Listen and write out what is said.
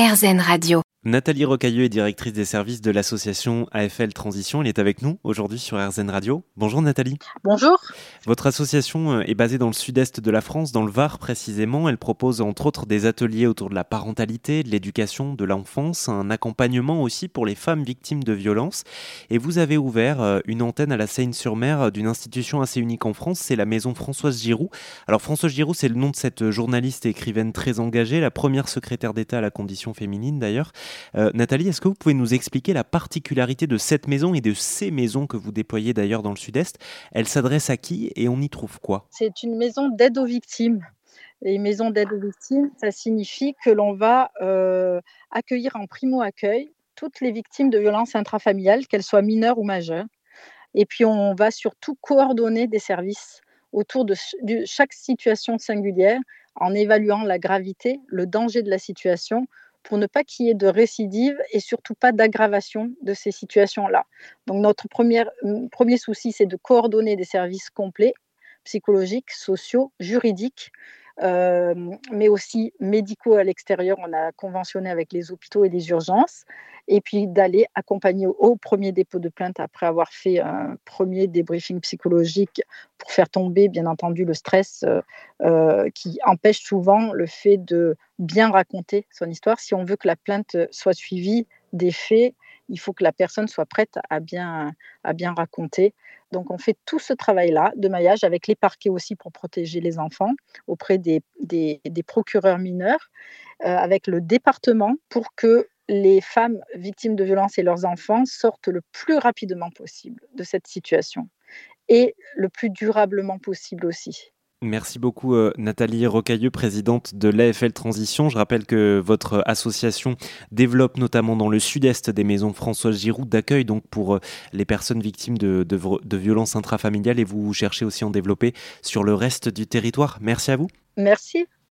RZN Radio. Nathalie Rocailleux est directrice des services de l'association AFL Transition. Elle est avec nous aujourd'hui sur RZN Radio. Bonjour Nathalie. Bonjour. Votre association euh, est basée dans le sud-est de la France, dans le Var précisément. Elle propose entre autres des ateliers autour de la parentalité, de l'éducation, de l'enfance, un accompagnement aussi pour les femmes victimes de violences. Et vous avez ouvert euh, une antenne à la Seine-sur-Mer euh, d'une institution assez unique en France, c'est la maison Françoise Giroud. Alors Françoise Giroud, c'est le nom de cette journaliste et écrivaine très engagée, la première secrétaire d'État à la condition féminine d'ailleurs. Nathalie, est-ce que vous pouvez nous expliquer la particularité de cette maison et de ces maisons que vous déployez d'ailleurs dans le sud-est? Elle s'adresse à qui et on y trouve quoi? C'est une maison d'aide aux victimes. Et une maison d'aide aux victimes, ça signifie que l'on va euh, accueillir en primo-accueil toutes les victimes de violences intrafamiliales, qu'elles soient mineures ou majeures. Et puis on va surtout coordonner des services autour de chaque situation singulière en évaluant la gravité, le danger de la situation pour ne pas qu'il y ait de récidive et surtout pas d'aggravation de ces situations-là. Donc notre premier souci, c'est de coordonner des services complets, psychologiques, sociaux, juridiques, mais aussi médicaux à l'extérieur. On a conventionné avec les hôpitaux et les urgences. Et puis d'aller accompagner au, premier dépôt de plainte après avoir fait un premier débriefing psychologique pour faire tomber, bien entendu, le stress euh, euh, qui empêche souvent le fait de bien raconter son histoire. Si on veut que la plainte soit suivie des faits, il faut que la personne soit prête à bien, à bien raconter. Donc on fait tout ce travail-là de maillage avec les parquets aussi pour protéger les enfants auprès des, des, procureurs mineurs, euh, avec le département pour que les femmes victimes de violences et leurs enfants sortent le plus rapidement possible de cette situation et le plus durablement possible aussi. Merci beaucoup euh, Nathalie Rocailleux, présidente de l'AFL Transition. Je rappelle que votre association développe notamment dans le sud-est des maisons Françoise Giroud d'accueil donc pour euh, les personnes victimes de, de violences intrafamiliales et vous cherchez aussi à en développer sur le reste du territoire. Merci à vous. Merci.